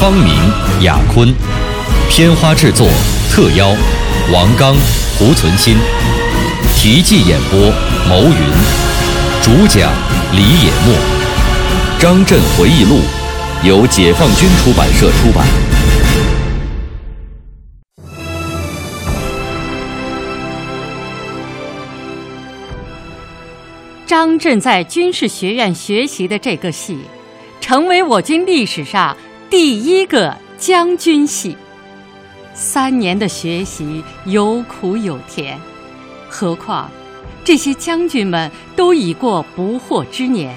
方明、雅坤，片花制作特邀王刚、胡存新，题记演播牟云，主讲李野墨，《张震回忆录》由解放军出版社出版。张震在军事学院学习的这个戏，成为我军历史上第一个将军系。三年的学习有苦有甜，何况这些将军们都已过不惑之年，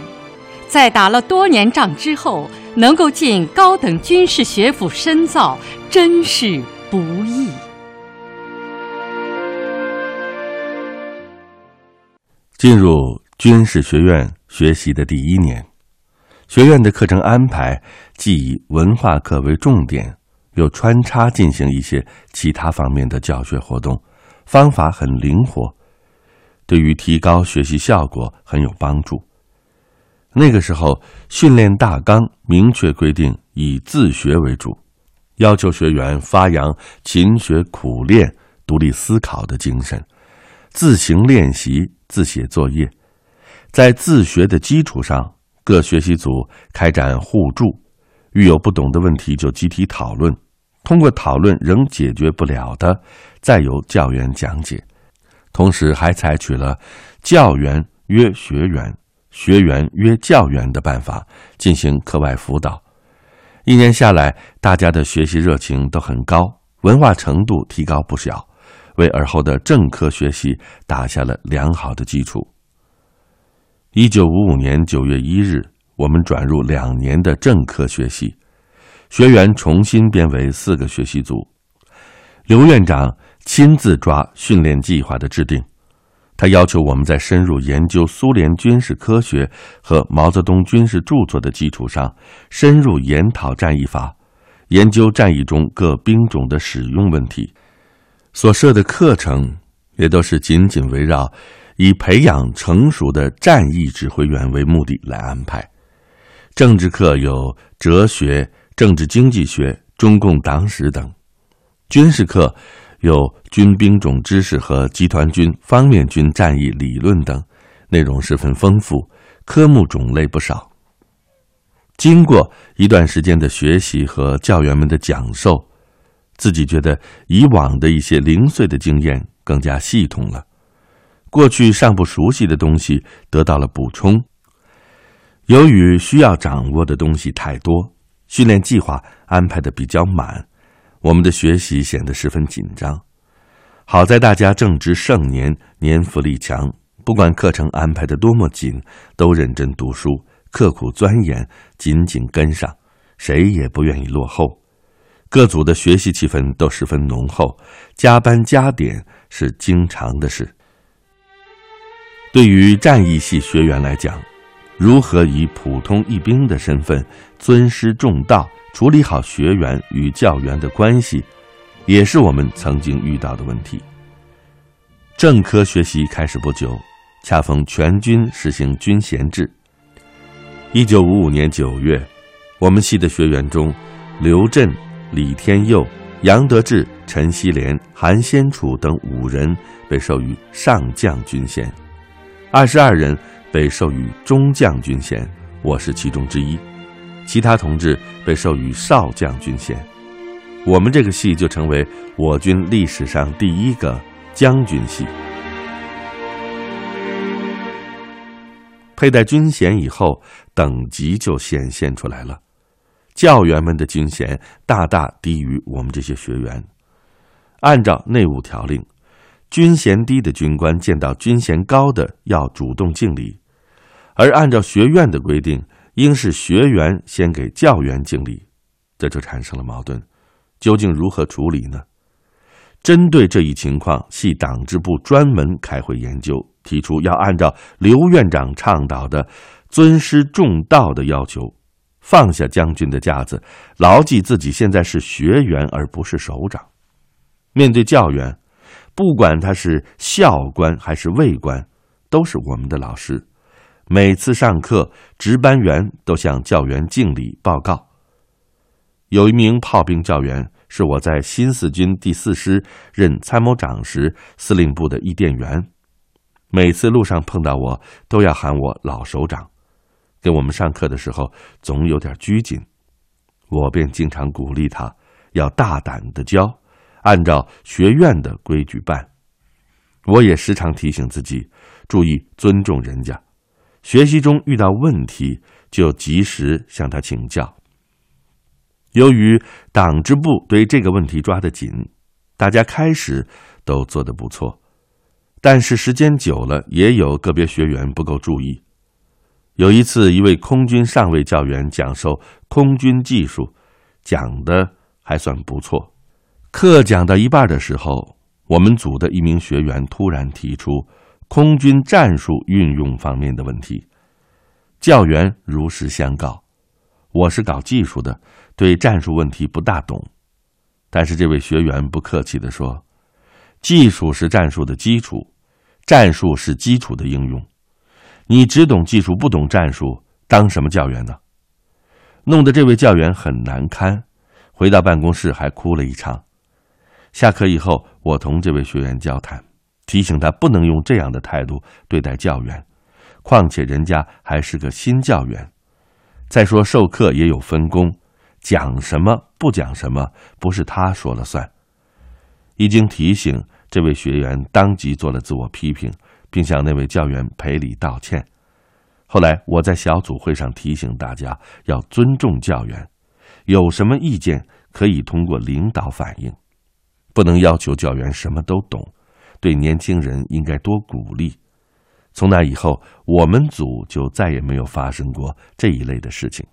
在打了多年仗之后，能够进高等军事学府深造，真是不易。进入军事学院学习的第一年，学院的课程安排既以文化课为重点，又穿插进行一些其他方面的教学活动，方法很灵活，对于提高学习效果很有帮助。那个时候，训练大纲明确规定以自学为主，要求学员发扬勤学苦练、独立思考的精神，自行练习。自写作业，在自学的基础上，各学习组开展互助，遇有不懂的问题就集体讨论，通过讨论仍解决不了的，再由教员讲解。同时，还采取了教员约学员、学员约教员的办法进行课外辅导。一年下来，大家的学习热情都很高，文化程度提高不小。为尔后的政科学习打下了良好的基础。一九五五年九月一日，我们转入两年的政科学习，学员重新编为四个学习组。刘院长亲自抓训练计划的制定，他要求我们在深入研究苏联军事科学和毛泽东军事著作的基础上，深入研讨战役法，研究战役中各兵种的使用问题。所设的课程也都是紧紧围绕以培养成熟的战役指挥员为目的来安排。政治课有哲学、政治经济学、中共党史等；军事课有军兵种知识和集团军、方面军战役理论等，内容十分丰富，科目种类不少。经过一段时间的学习和教员们的讲授。自己觉得以往的一些零碎的经验更加系统了，过去尚不熟悉的东西得到了补充。由于需要掌握的东西太多，训练计划安排的比较满，我们的学习显得十分紧张。好在大家正值盛年，年富力强，不管课程安排的多么紧，都认真读书，刻苦钻研，紧紧跟上，谁也不愿意落后。各组的学习气氛都十分浓厚，加班加点是经常的事。对于战役系学员来讲，如何以普通一兵的身份尊师重道，处理好学员与教员的关系，也是我们曾经遇到的问题。政科学习开始不久，恰逢全军实行军衔制。一九五五年九月，我们系的学员中，刘震。李天佑、杨得志、陈锡联、韩先楚等五人被授予上将军衔，二十二人被授予中将军衔，我是其中之一。其他同志被授予少将军衔，我们这个系就成为我军历史上第一个将军系。佩戴军衔以后，等级就显现出来了。教员们的军衔大大低于我们这些学员。按照内务条令，军衔低的军官见到军衔高的要主动敬礼，而按照学院的规定，应是学员先给教员敬礼，这就产生了矛盾。究竟如何处理呢？针对这一情况，系党支部专门开会研究，提出要按照刘院长倡导的“尊师重道”的要求，放下将军的架子，牢记自己现在是学员而不是首长。面对教员，不管他是校官还是尉官，都是我们的老师。每次上课，值班员都向教员敬礼报告。有一名炮兵教员是我在新四军第四师任参谋长时司令部的译电员，每次路上碰到我，都要喊我老首长。给我们上课的时候，总有点拘谨，我便经常鼓励他要大胆的教，按照学院的规矩办。我也时常提醒自己，注意尊重人家，学习中遇到问题就及时向他请教。由于党支部对这个问题抓得紧，大家开始都做得不错，但是时间久了，也有个别学员不够注意。有一次，一位空军上尉教员讲授空军技术，讲的还算不错。课讲到一半的时候，我们组的一名学员突然提出空军战术运用方面的问题，教员如实相告：“我是搞技术的。”对战术问题不大懂，但是这位学员不客气的说：“技术是战术的基础，战术是基础的应用。你只懂技术不懂战术，当什么教员呢？”弄得这位教员很难堪，回到办公室还哭了一场。下课以后，我同这位学员交谈，提醒他不能用这样的态度对待教员，况且人家还是个新教员。再说授课也有分工。讲什么不讲什么，不是他说了算。一经提醒，这位学员当即做了自我批评，并向那位教员赔礼道歉。后来我在小组会上提醒大家要尊重教员，有什么意见可以通过领导反映，不能要求教员什么都懂。对年轻人应该多鼓励。从那以后，我们组就再也没有发生过这一类的事情。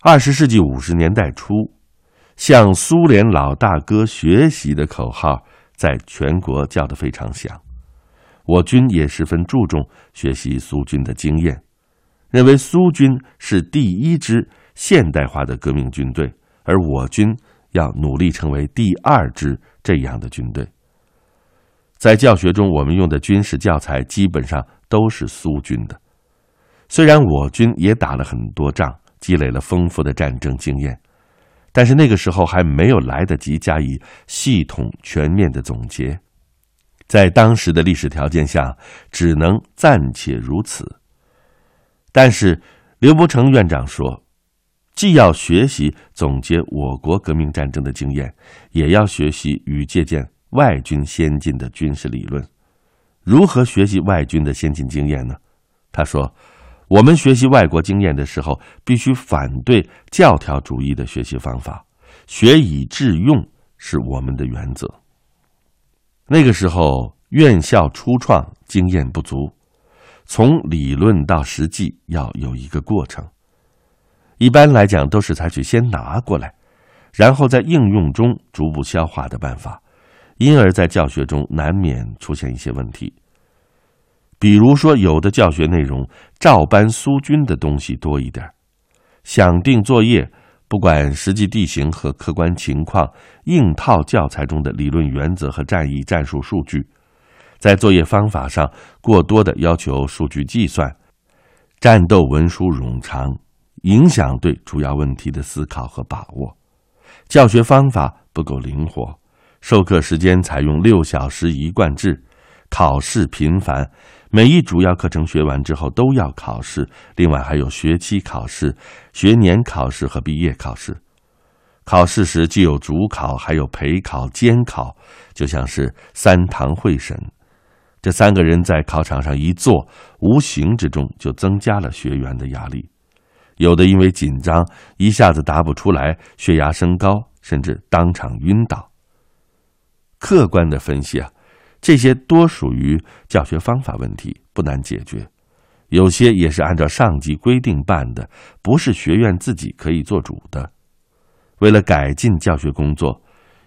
二十世纪五十年代初，向苏联老大哥学习的口号在全国叫得非常响。我军也十分注重学习苏军的经验，认为苏军是第一支现代化的革命军队，而我军要努力成为第二支这样的军队。在教学中，我们用的军事教材基本上都是苏军的，虽然我军也打了很多仗。积累了丰富的战争经验，但是那个时候还没有来得及加以系统全面的总结，在当时的历史条件下，只能暂且如此。但是刘伯承院长说，既要学习总结我国革命战争的经验，也要学习与借鉴外军先进的军事理论。如何学习外军的先进经验呢？他说。我们学习外国经验的时候，必须反对教条主义的学习方法，学以致用是我们的原则。那个时候，院校初创，经验不足，从理论到实际要有一个过程。一般来讲，都是采取先拿过来，然后在应用中逐步消化的办法，因而，在教学中难免出现一些问题。比如说，有的教学内容照搬苏军的东西多一点想定作业，不管实际地形和客观情况，硬套教材中的理论原则和战役战术数据，在作业方法上过多的要求数据计算，战斗文书冗长，影响对主要问题的思考和把握。教学方法不够灵活，授课时间采用六小时一贯制，考试频繁。每一主要课程学完之后都要考试，另外还有学期考试、学年考试和毕业考试。考试时既有主考，还有陪考、监考，就像是三堂会审。这三个人在考场上一坐，无形之中就增加了学员的压力。有的因为紧张，一下子答不出来，血压升高，甚至当场晕倒。客观的分析啊。这些多属于教学方法问题，不难解决；有些也是按照上级规定办的，不是学院自己可以做主的。为了改进教学工作，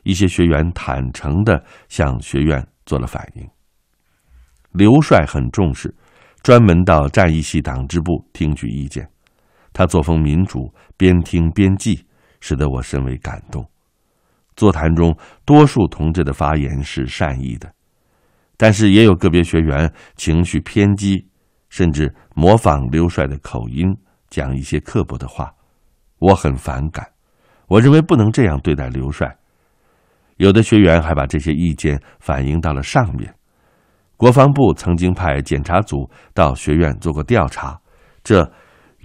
一些学员坦诚地向学院做了反映。刘帅很重视，专门到战役系党支部听取意见。他作风民主，边听边记，使得我甚为感动。座谈中，多数同志的发言是善意的，但是也有个别学员情绪偏激，甚至模仿刘帅的口音讲一些刻薄的话，我很反感。我认为不能这样对待刘帅。有的学员还把这些意见反映到了上面。国防部曾经派检查组到学院做过调查，这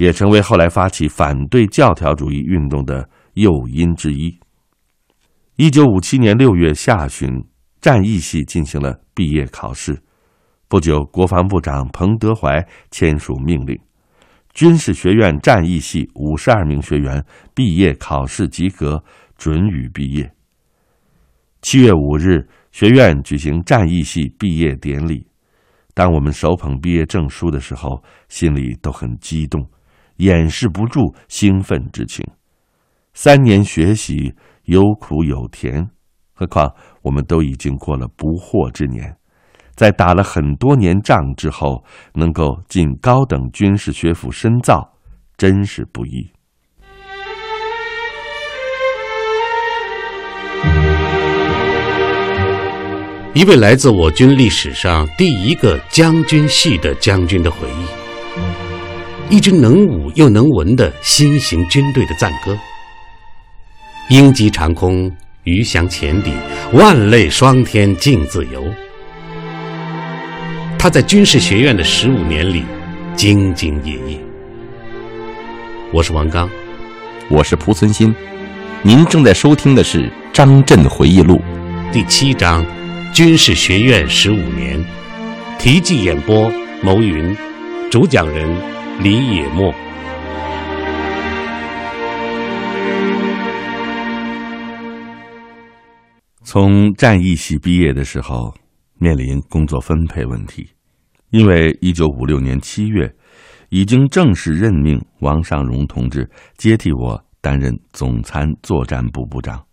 也成为后来发起反对教条主义运动的诱因之一。一九五七年六月下旬，战役系进行了毕业考试。不久，国防部长彭德怀签署命令，军事学院战役系五十二名学员毕业考试及格，准予毕业。七月五日，学院举行战役系毕业典礼。当我们手捧毕业证书的时候，心里都很激动，掩饰不住兴奋之情。三年学习。有苦有甜，何况我们都已经过了不惑之年，在打了很多年仗之后，能够进高等军事学府深造，真是不易。一位来自我军历史上第一个将军系的将军的回忆，一支能武又能文的新型军队的赞歌。鹰击长空，鱼翔浅底，万类霜天竞自由。他在军事学院的十五年里，兢兢业业。我是王刚，我是蒲存昕，您正在收听的是《张震回忆录》第七章《军事学院十五年》，题记演播：牟云，主讲人李野墨。从战役系毕业的时候，面临工作分配问题，因为一九五六年七月，已经正式任命王尚荣同志接替我担任总参作战部部长。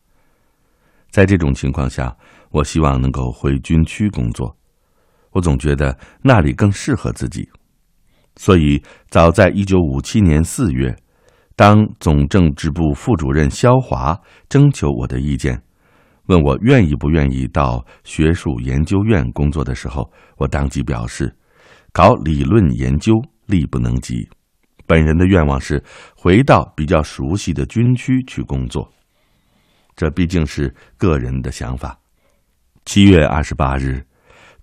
在这种情况下，我希望能够回军区工作，我总觉得那里更适合自己，所以早在一九五七年四月，当总政治部副主任肖华征求我的意见。问我愿意不愿意到学术研究院工作的时候，我当即表示，搞理论研究力不能及。本人的愿望是回到比较熟悉的军区去工作。这毕竟是个人的想法。七月二十八日，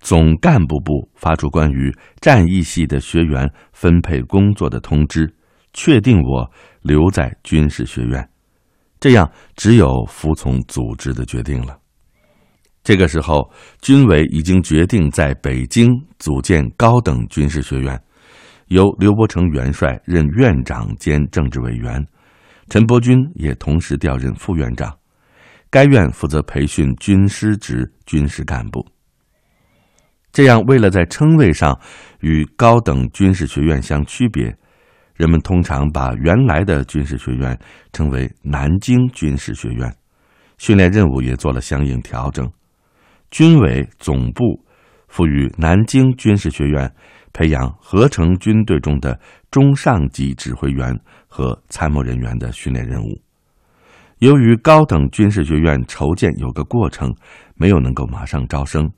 总干部部发出关于战役系的学员分配工作的通知，确定我留在军事学院。这样，只有服从组织的决定了。这个时候，军委已经决定在北京组建高等军事学院，由刘伯承元帅任院长兼政治委员，陈伯钧也同时调任副院长。该院负责培训军师职军事干部。这样，为了在称谓上与高等军事学院相区别。人们通常把原来的军事学院称为南京军事学院，训练任务也做了相应调整。军委总部赋予南京军事学院培养合成军队中的中上级指挥员和参谋人员的训练任务。由于高等军事学院筹建有个过程，没有能够马上招生，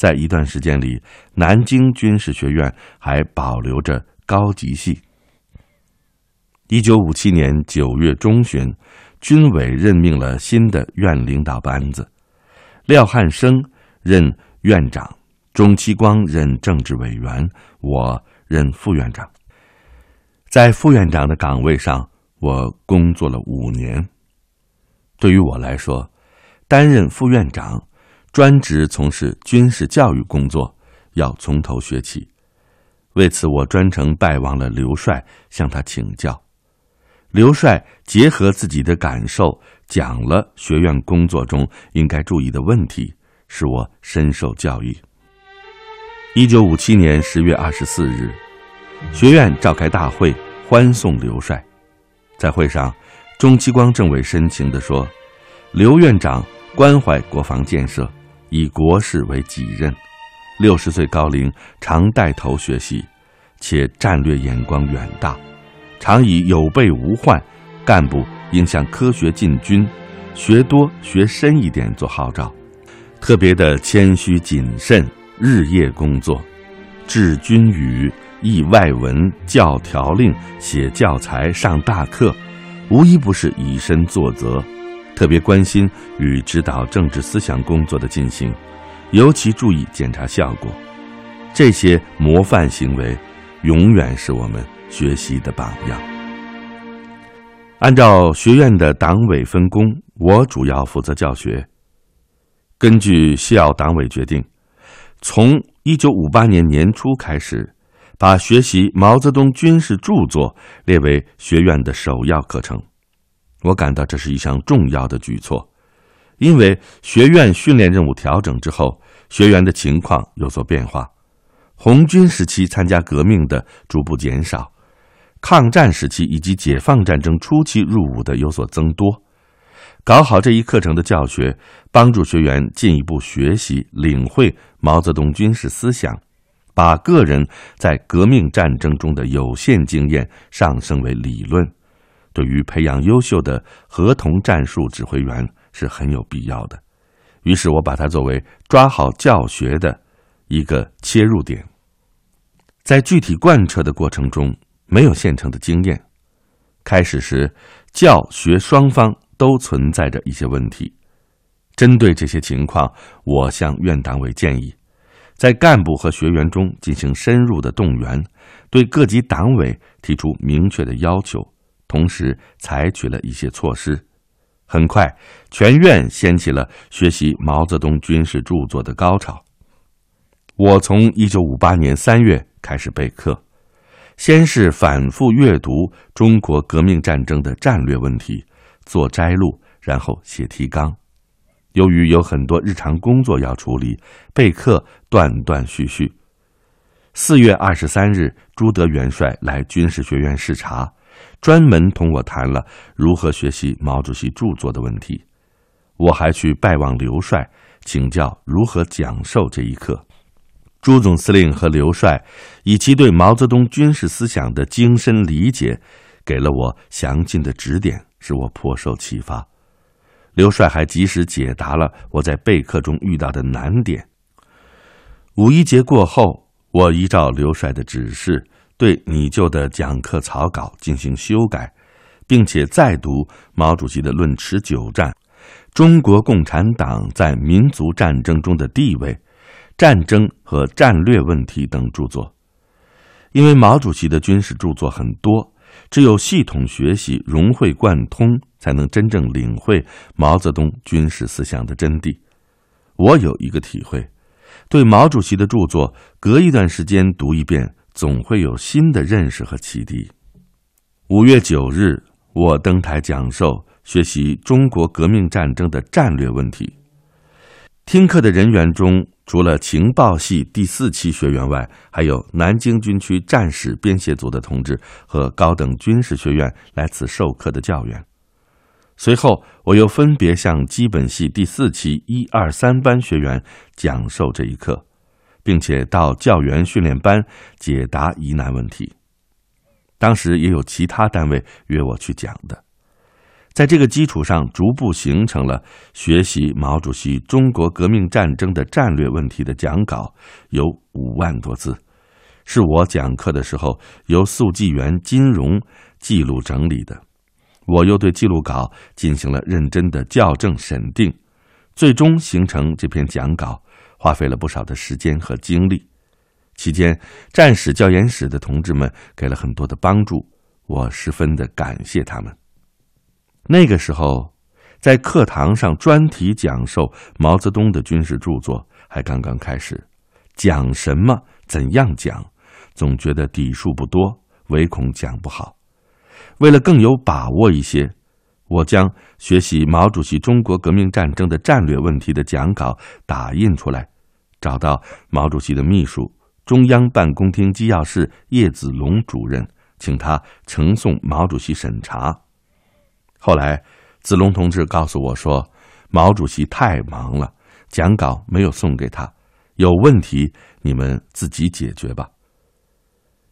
在一段时间里，南京军事学院还保留着高级系。一九五七年九月中旬，军委任命了新的院领导班子，廖汉生任院长，钟其光任政治委员，我任副院长。在副院长的岗位上，我工作了五年。对于我来说，担任副院长，专职从事军事教育工作，要从头学起。为此，我专程拜望了刘帅，向他请教。刘帅结合自己的感受，讲了学院工作中应该注意的问题，使我深受教育。一九五七年十月二十四日，学院召开大会，欢送刘帅。在会上，钟其光政委深情地说：“刘院长关怀国防建设，以国事为己任。六十岁高龄，常带头学习，且战略眼光远大，常以有备无患，干部应向科学进军，学多学深一点做号召。特别的谦虚谨慎，日夜工作，治军语、译外文、教条令、写教材、上大课。”无一不是以身作则，特别关心与指导政治思想工作的进行，尤其注意检查效果。这些模范行为，永远是我们学习的榜样。按照学院的党委分工，我主要负责教学。根据校党委决定，从一九五八年年初开始。把学习毛泽东军事著作列为学院的首要课程，我感到这是一项重要的举措，因为学院训练任务调整之后，学员的情况有所变化，红军时期参加革命的逐步减少，抗战时期以及解放战争初期入伍的有所增多。搞好这一课程的教学，帮助学员进一步学习领会毛泽东军事思想。把个人在革命战争中的有限经验上升为理论，对于培养优秀的合同战术指挥员是很有必要的。于是我把它作为抓好教学的一个切入点。在具体贯彻的过程中，没有现成的经验。开始时，教学双方都存在着一些问题。针对这些情况，我向院党委建议。在干部和学员中进行深入的动员，对各级党委提出明确的要求，同时采取了一些措施。很快，全院掀起了学习毛泽东军事著作的高潮。我从一九五八年三月开始备课，先是反复阅读中国革命战争的战略问题，做摘录，然后写提纲。由于有很多日常工作要处理，备课断断续续。四月二十三日，朱德元帅来军事学院视察，专门同我谈了如何学习毛主席著作的问题。我还去拜望刘帅，请教如何讲授这一课。朱总司令和刘帅以其对毛泽东军事思想的精深理解，给了我详尽的指点，使我颇受启发。刘帅还及时解答了我在备课中遇到的难点。五一节过后，我依照刘帅的指示，对拟就的讲课草稿进行修改，并且再读毛主席的《论持久战》《中国共产党在民族战争中的地位》《战争和战略问题》等著作。因为毛主席的军事著作很多。只有系统学习、融会贯通，才能真正领会毛泽东军事思想的真谛。我有一个体会：对毛主席的著作，隔一段时间读一遍，总会有新的认识和启迪。五月九日，我登台讲授学习中国革命战争的战略问题。听课的人员中，除了情报系第四期学员外，还有南京军区战史编写组的同志和高等军事学院来此授课的教员。随后，我又分别向基本系第四期一二三班学员讲授这一课，并且到教员训练班解答疑难问题。当时也有其他单位约我去讲的。在这个基础上，逐步形成了学习毛主席中国革命战争的战略问题的讲稿，有五万多字，是我讲课的时候由速记员金荣记录整理的。我又对记录稿进行了认真的校正审定，最终形成这篇讲稿，花费了不少的时间和精力。期间，战史教研室的同志们给了很多的帮助，我十分的感谢他们。那个时候，在课堂上专题讲授毛泽东的军事著作还刚刚开始，讲什么、怎样讲，总觉得底数不多，唯恐讲不好。为了更有把握一些，我将学习毛主席中国革命战争的战略问题的讲稿打印出来，找到毛主席的秘书、中央办公厅机要室叶子龙主任，请他呈送毛主席审查。后来，子龙同志告诉我说，毛主席太忙了，讲稿没有送给他，有问题你们自己解决吧。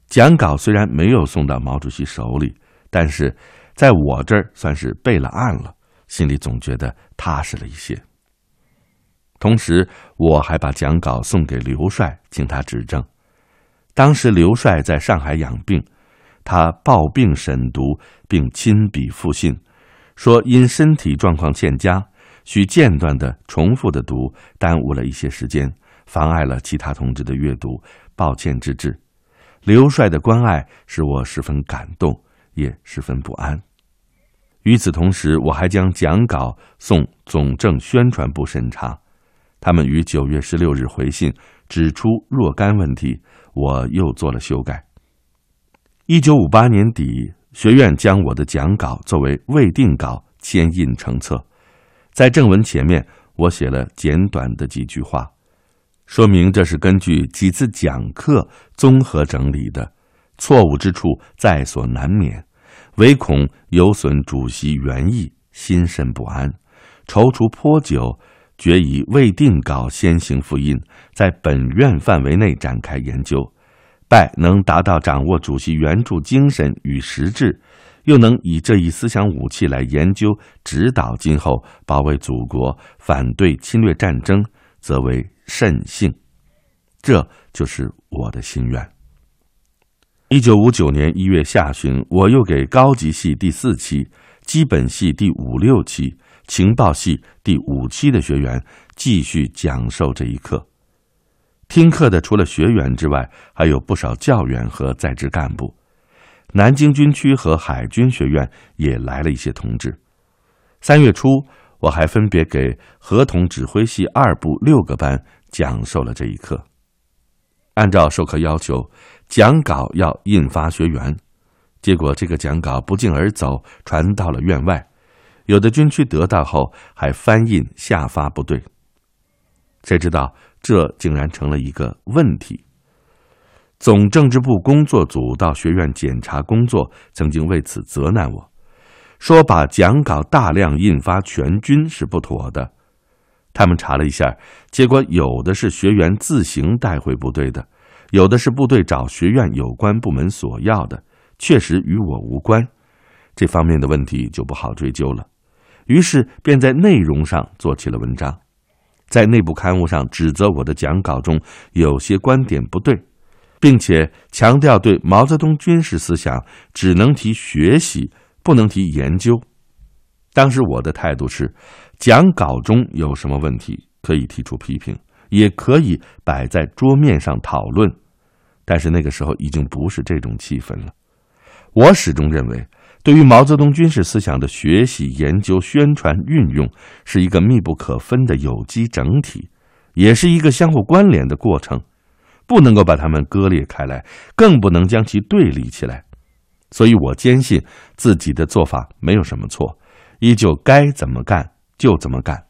讲稿虽然没有送到毛主席手里，但是在我这儿算是备了案了，心里总觉得踏实了一些。同时，我还把讲稿送给刘帅，请他指正。当时刘帅在上海养病，他抱病审读，并亲笔复信，说因身体状况欠佳，需间断的、重复的读，耽误了一些时间，妨碍了其他同志的阅读，抱歉之至。刘帅的关爱使我十分感动，也十分不安。与此同时，我还将讲稿送总政宣传部审查。他们于九月十六日回信，指出若干问题，我又做了修改。一九五八年底，学院将我的讲稿作为未定稿签印成册，在正文前面，我写了简短的几句话，说明这是根据几次讲课综合整理的，错误之处在所难免，唯恐有损主席原意，心神不安，踌躇颇久。决以未定稿先行复印，在本院范围内展开研究，拜能达到掌握主席原著精神与实质，又能以这一思想武器来研究指导今后保卫祖国、反对侵略战争，则为甚幸。这就是我的心愿。一九五九年一月下旬，我又给高级系第四期、基本系第五六期。情报系第五期的学员继续讲授这一课。听课的除了学员之外，还有不少教员和在职干部。南京军区和海军学院也来了一些同志。三月初，我还分别给合同指挥系二部六个班讲授了这一课。按照授课要求，讲稿要印发学员，结果这个讲稿不胫而走，传到了院外。有的军区得到后还翻印下发部队，谁知道这竟然成了一个问题。总政治部工作组到学院检查工作，曾经为此责难我，说把讲稿大量印发全军是不妥的。他们查了一下，结果有的是学员自行带回部队的，有的是部队找学院有关部门索要的，确实与我无关。这方面的问题就不好追究了。于是便在内容上做起了文章，在内部刊物上指责我的讲稿中有些观点不对，并且强调对毛泽东军事思想只能提学习，不能提研究。当时我的态度是，讲稿中有什么问题可以提出批评，也可以摆在桌面上讨论，但是那个时候已经不是这种气氛了。我始终认为。对于毛泽东军事思想的学习、研究、宣传、运用，是一个密不可分的有机整体，也是一个相互关联的过程，不能够把它们割裂开来，更不能将其对立起来。所以我坚信自己的做法没有什么错，依旧该怎么干就怎么干。